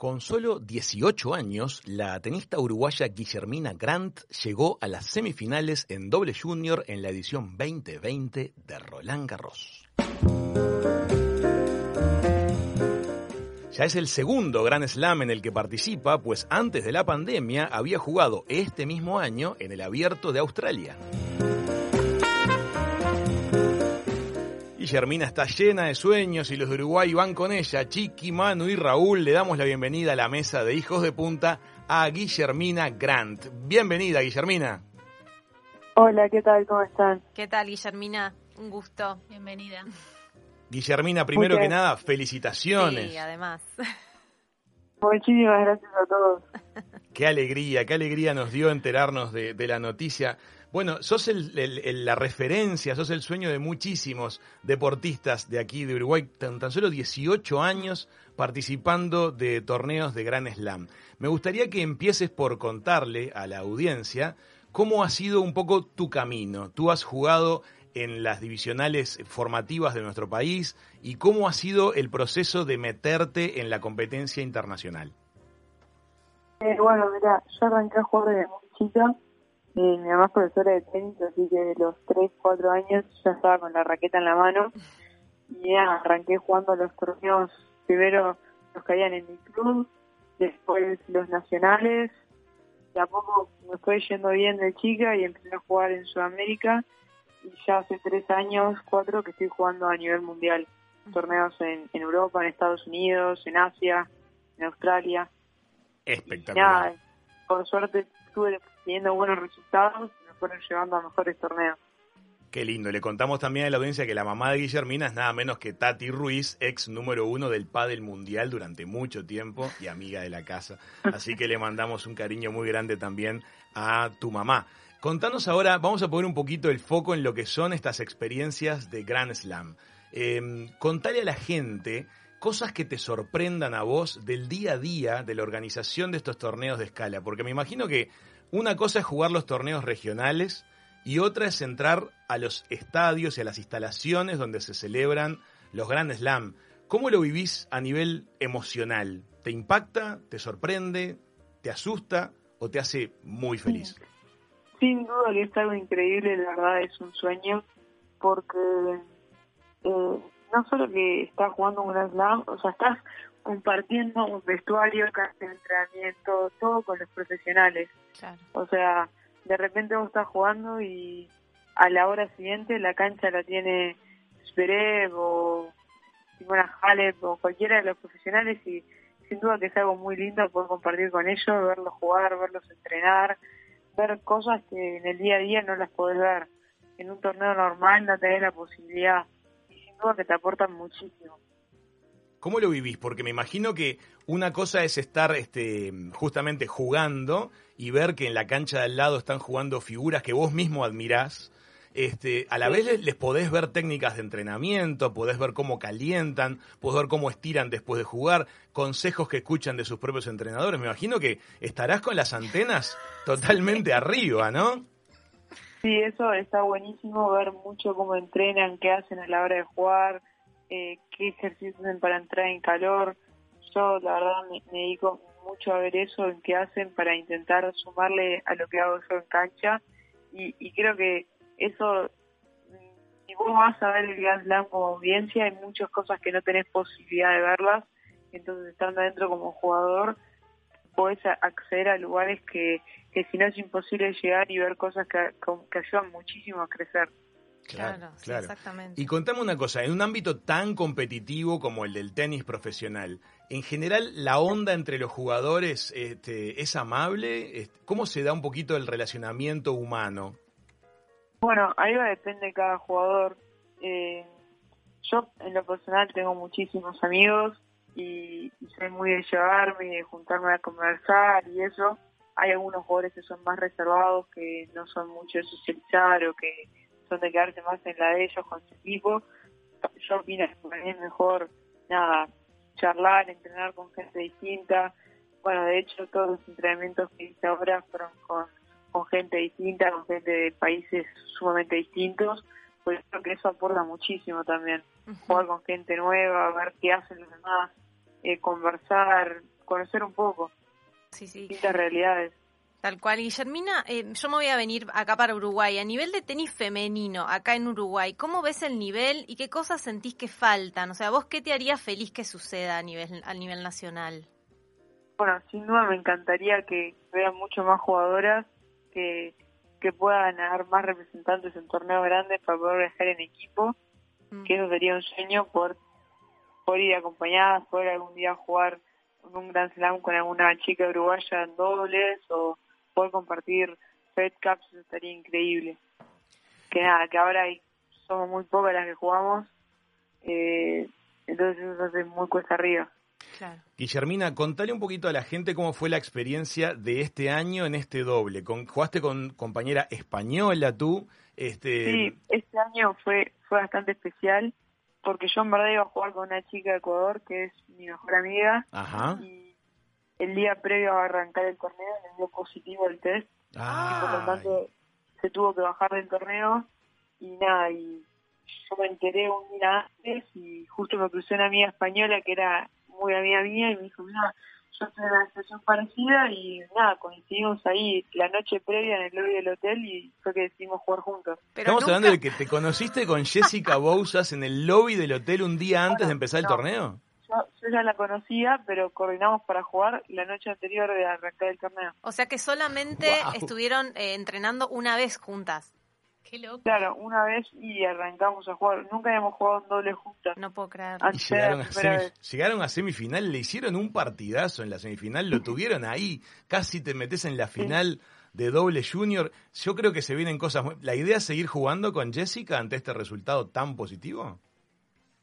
Con solo 18 años, la tenista uruguaya Guillermina Grant llegó a las semifinales en doble junior en la edición 2020 de Roland Garros. Ya es el segundo Grand Slam en el que participa, pues antes de la pandemia había jugado este mismo año en el Abierto de Australia. Guillermina está llena de sueños y los de Uruguay van con ella. Chiqui, Manu y Raúl le damos la bienvenida a la mesa de hijos de punta a Guillermina Grant. Bienvenida, Guillermina. Hola, ¿qué tal? ¿Cómo están? ¿Qué tal, Guillermina? Un gusto. Bienvenida. Guillermina, primero que nada, felicitaciones. Sí, además. Muchísimas gracias a todos. Qué alegría, qué alegría nos dio enterarnos de, de la noticia. Bueno, sos la referencia, sos el sueño de muchísimos deportistas de aquí de Uruguay, tan, tan, solo 18 años participando de torneos de Gran Slam. Me gustaría que empieces por contarle a la audiencia cómo ha sido un poco tu camino. Tú has jugado en las divisionales formativas de nuestro país y cómo ha sido el proceso de meterte en la competencia internacional. Eh, bueno, mira, yo arranqué a jugar de chica mi mamá es profesora de tenis, así que de los 3, 4 años ya estaba con la raqueta en la mano. Y ya arranqué jugando los torneos, primero los que habían en mi club, después los nacionales. De a poco me fue yendo bien de chica y empecé a jugar en Sudamérica. Y ya hace 3 años, 4 que estoy jugando a nivel mundial. Torneos en, en Europa, en Estados Unidos, en Asia, en Australia. Espectacular. por suerte estuve teniendo buenos resultados y me fueron llevando a mejores torneos. Qué lindo. Le contamos también a la audiencia que la mamá de Guillermina es nada menos que Tati Ruiz, ex número uno del pádel mundial durante mucho tiempo y amiga de la casa. Así que le mandamos un cariño muy grande también a tu mamá. Contanos ahora, vamos a poner un poquito el foco en lo que son estas experiencias de Grand Slam. Eh, contale a la gente cosas que te sorprendan a vos del día a día de la organización de estos torneos de escala, porque me imagino que una cosa es jugar los torneos regionales y otra es entrar a los estadios y a las instalaciones donde se celebran los Grand Slam. ¿Cómo lo vivís a nivel emocional? ¿Te impacta? ¿Te sorprende? ¿Te asusta? ¿O te hace muy feliz? Sin duda que es algo increíble, la verdad es un sueño, porque eh, no solo que estás jugando un Grand Slam, o sea, estás compartiendo un vestuario, de entrenamiento, todo con los profesionales. O sea, de repente vos estás jugando y a la hora siguiente la cancha la tiene Zverev o Simona Halep o cualquiera de los profesionales y sin duda que es algo muy lindo poder compartir con ellos, verlos jugar, verlos entrenar, ver cosas que en el día a día no las podés ver. En un torneo normal no tenés la posibilidad duda que te aportan muchísimo. ¿Cómo lo vivís? Porque me imagino que una cosa es estar este, justamente jugando y ver que en la cancha de al lado están jugando figuras que vos mismo admirás. Este, a la vez les, podés ver técnicas de entrenamiento, podés ver cómo calientan, podés ver cómo estiran después de jugar, consejos que escuchan de sus propios entrenadores. Me imagino que estarás con las antenas totalmente arriba, ¿no? Sí, eso está buenísimo, ver mucho cómo entrenan, qué hacen a la hora de jugar, eh, qué ejercicios hacen para entrar en calor. Yo la verdad me, dedico mucho a ver eso, en qué hacen para intentar sumarle a lo que hago yo en cancha y, creo que eso, si vos vas a ver el Grand Slam como audiencia, hay muchas cosas que no tenés posibilidad de verlas, entonces estando adentro como jugador podés acceder a lugares que, que si no es imposible llegar y ver cosas que, que ayudan muchísimo a crecer. Claro, claro. exactamente. Y contame una cosa, en un ámbito tan competitivo como el del tenis profesional, en general la onda entre los jugadores este, es amable. ¿Cómo se da un poquito el relacionamiento humano? Bueno, ahí va depende de cada jugador. Eh, yo en lo personal tengo muchísimos amigos y, soy muy de llevarme y de juntarme a conversar y eso. Hay algunos jugadores que son más reservados, que no son mucho de socializar o que son de quedarse más en la de ellos con su equipo. Yo opino que es mejor, nada, charlar, entrenar con gente distinta. Bueno, de hecho, todos los entrenamientos que hice ahora fueron con, con gente distinta, con gente de países sumamente distintos. Pues creo que eso aporta muchísimo también. Jugar con gente nueva, ver qué hacen los demás, eh, conversar, conocer un poco sí, sí. distintas realidades. Tal cual. Guillermina, eh, yo me voy a venir acá para Uruguay. A nivel de tenis femenino, acá en Uruguay, ¿cómo ves el nivel y qué cosas sentís que faltan? O sea, ¿vos qué te haría feliz que suceda a nivel, a nivel nacional? Bueno, sin duda me encantaría que vean mucho más jugadoras que, que puedan haber más representantes en torneos grandes para poder viajar en equipo, mm. que eso sería un sueño por, por ir acompañadas, poder algún día jugar en un Grand Slam con alguna chica uruguaya en dobles o poder compartir Fed Cups estaría increíble. Que nada, que ahora hay, somos muy pocas las que jugamos, eh, entonces eso hace muy cuesta arriba. Claro. Guillermina, contale un poquito a la gente cómo fue la experiencia de este año en este doble. Con, jugaste con compañera española tú. Este... Sí, este año fue, fue bastante especial porque yo en verdad iba a jugar con una chica de Ecuador que es mi mejor amiga. Ajá. Y el día previo a arrancar el torneo le dio positivo el test. Y por lo tanto se tuvo que bajar del torneo y nada, y yo me enteré un día antes y justo me crucé una amiga española que era muy amiga mía y me dijo, mira, yo estoy en una situación parecida y nada, coincidimos ahí la noche previa en el lobby del hotel y fue que decidimos jugar juntos. Estamos hablando de que te conociste con Jessica Bousas en el lobby del hotel un día antes de empezar el torneo. Yo, ya la conocía, pero coordinamos para jugar la noche anterior de arrancar el torneo. O sea que solamente estuvieron eh, entrenando una vez juntas. Qué loco. Claro, una vez y arrancamos a jugar. Nunca habíamos jugado en doble juntas. No puedo creer. llegaron, a llegaron a semifinal, le hicieron un partidazo en la semifinal, lo tuvieron ahí. Casi te metes en la final de doble junior. Yo creo que se vienen cosas muy... ¿La idea es seguir jugando con Jessica ante este resultado tan positivo?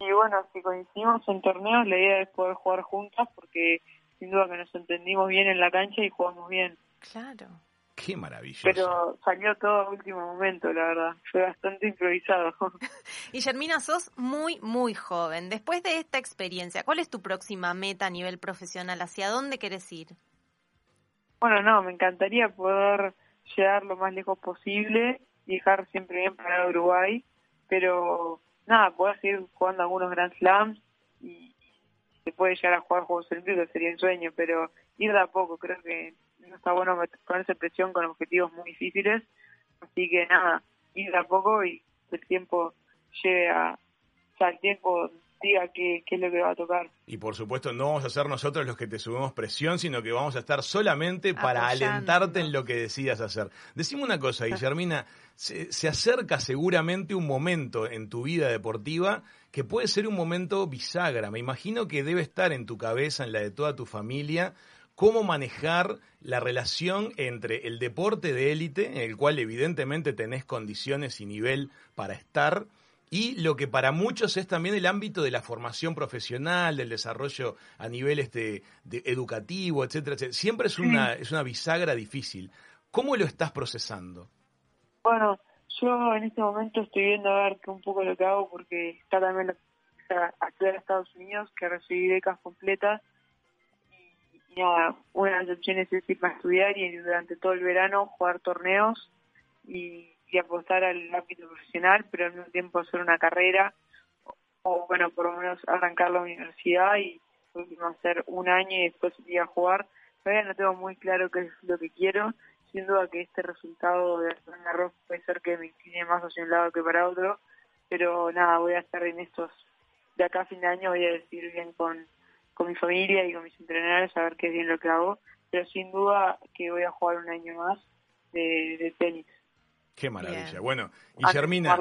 Y bueno, si coincidimos en torneos, la idea es poder jugar juntas porque sin duda que nos entendimos bien en la cancha y jugamos bien. Claro. Qué maravilloso. Pero salió todo a último momento, la verdad. Fue bastante improvisado. y Germina, sos muy, muy joven. Después de esta experiencia, ¿cuál es tu próxima meta a nivel profesional? ¿Hacia dónde quieres ir? Bueno, no, me encantaría poder llegar lo más lejos posible y dejar siempre bien para Uruguay. Pero nada, poder seguir jugando algunos Grand Slams y se puede llegar a jugar Juegos Olímpicos sería un sueño, pero ir de a poco, creo que no está bueno ponerse presión con objetivos muy difíciles, así que nada, ir a poco y el tiempo llegue a, o sea, el tiempo diga qué, qué es lo que va a tocar. Y por supuesto no vamos a ser nosotros los que te subimos presión, sino que vamos a estar solamente para alentarte en lo que decidas hacer. Decime una cosa, Guillermina, se, se acerca seguramente un momento en tu vida deportiva que puede ser un momento bisagra. Me imagino que debe estar en tu cabeza, en la de toda tu familia, cómo manejar la relación entre el deporte de élite, en el cual evidentemente tenés condiciones y nivel para estar, y lo que para muchos es también el ámbito de la formación profesional, del desarrollo a nivel este, de educativo, etcétera, Siempre es una, es una bisagra difícil. ¿Cómo lo estás procesando? Bueno, yo en este momento estoy viendo a ver un poco lo que hago porque está también la, a Estados Unidos, que recibí becas completas una de las opciones es ir a estudiar y durante todo el verano jugar torneos y, apostar al ámbito profesional, pero al mismo tiempo hacer una carrera o, bueno, por lo menos arrancar la universidad y hacer un año y después ir a jugar. Todavía no tengo muy claro qué es lo que quiero, sin duda que este resultado de Rock puede ser que me incline más hacia un lado que para otro, pero nada, voy a estar en estos, de acá a fin de año voy a decir bien con con mi familia y con mis entrenadores a ver qué es bien lo que hago, pero sin duda que voy a jugar un año más de, tenis. Qué maravilla. Bueno, y Germina,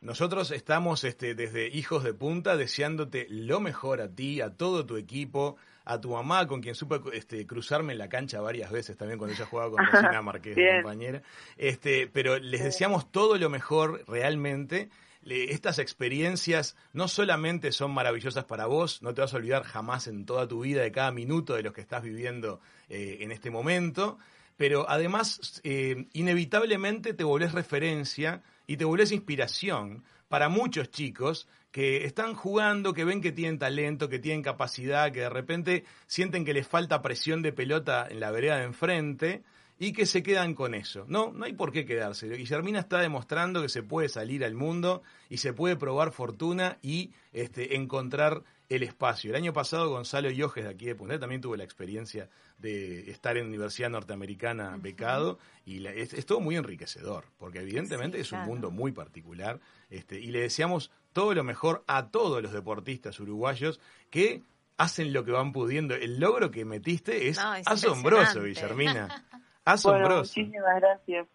nosotros estamos este, desde Hijos de Punta deseándote lo mejor a ti, a todo tu equipo, a tu mamá, con quien supe este, cruzarme en la cancha varias veces también cuando ella jugaba con Rosina Marqués, compañera. Este, pero les deseamos todo lo mejor realmente estas experiencias no solamente son maravillosas para vos, no te vas a olvidar jamás en toda tu vida de cada minuto de lo que estás viviendo eh, en este momento, pero además eh, inevitablemente te volvés referencia y te volvés inspiración para muchos chicos que están jugando, que ven que tienen talento, que tienen capacidad, que de repente sienten que les falta presión de pelota en la vereda de enfrente y que se quedan con eso. No, no hay por qué quedarse. Guillermina está demostrando que se puede salir al mundo y se puede probar fortuna y este, encontrar el espacio. El año pasado Gonzalo Yojes de aquí de Punta también tuvo la experiencia de estar en Universidad Norteamericana becado y es, todo muy enriquecedor, porque evidentemente es un mundo muy particular este, y le deseamos todo lo mejor a todos los deportistas uruguayos que hacen lo que van pudiendo. El logro que metiste es, asombroso, Guillermina. Asombroso. muchísimas gracias.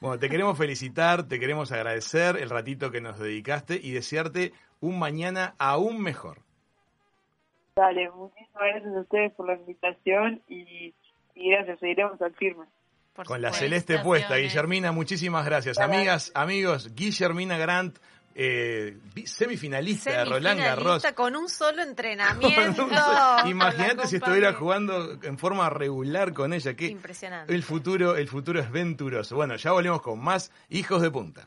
Bueno, te queremos felicitar, te queremos agradecer el ratito que nos dedicaste y desearte un mañana aún mejor. Dale, muchísimas gracias a ustedes por la invitación y, gracias, seguiremos al firme. Con la celeste puesta, Guillermina, muchísimas gracias. Amigas, amigos, Guillermina Grant, eh, semifinalista, de Roland Garros. Con un solo entrenamiento. Imagínate si estuviera jugando en forma regular con ella. Que Impresionante. El futuro, el futuro es venturoso. Bueno, ya volvemos con más Hijos de Punta.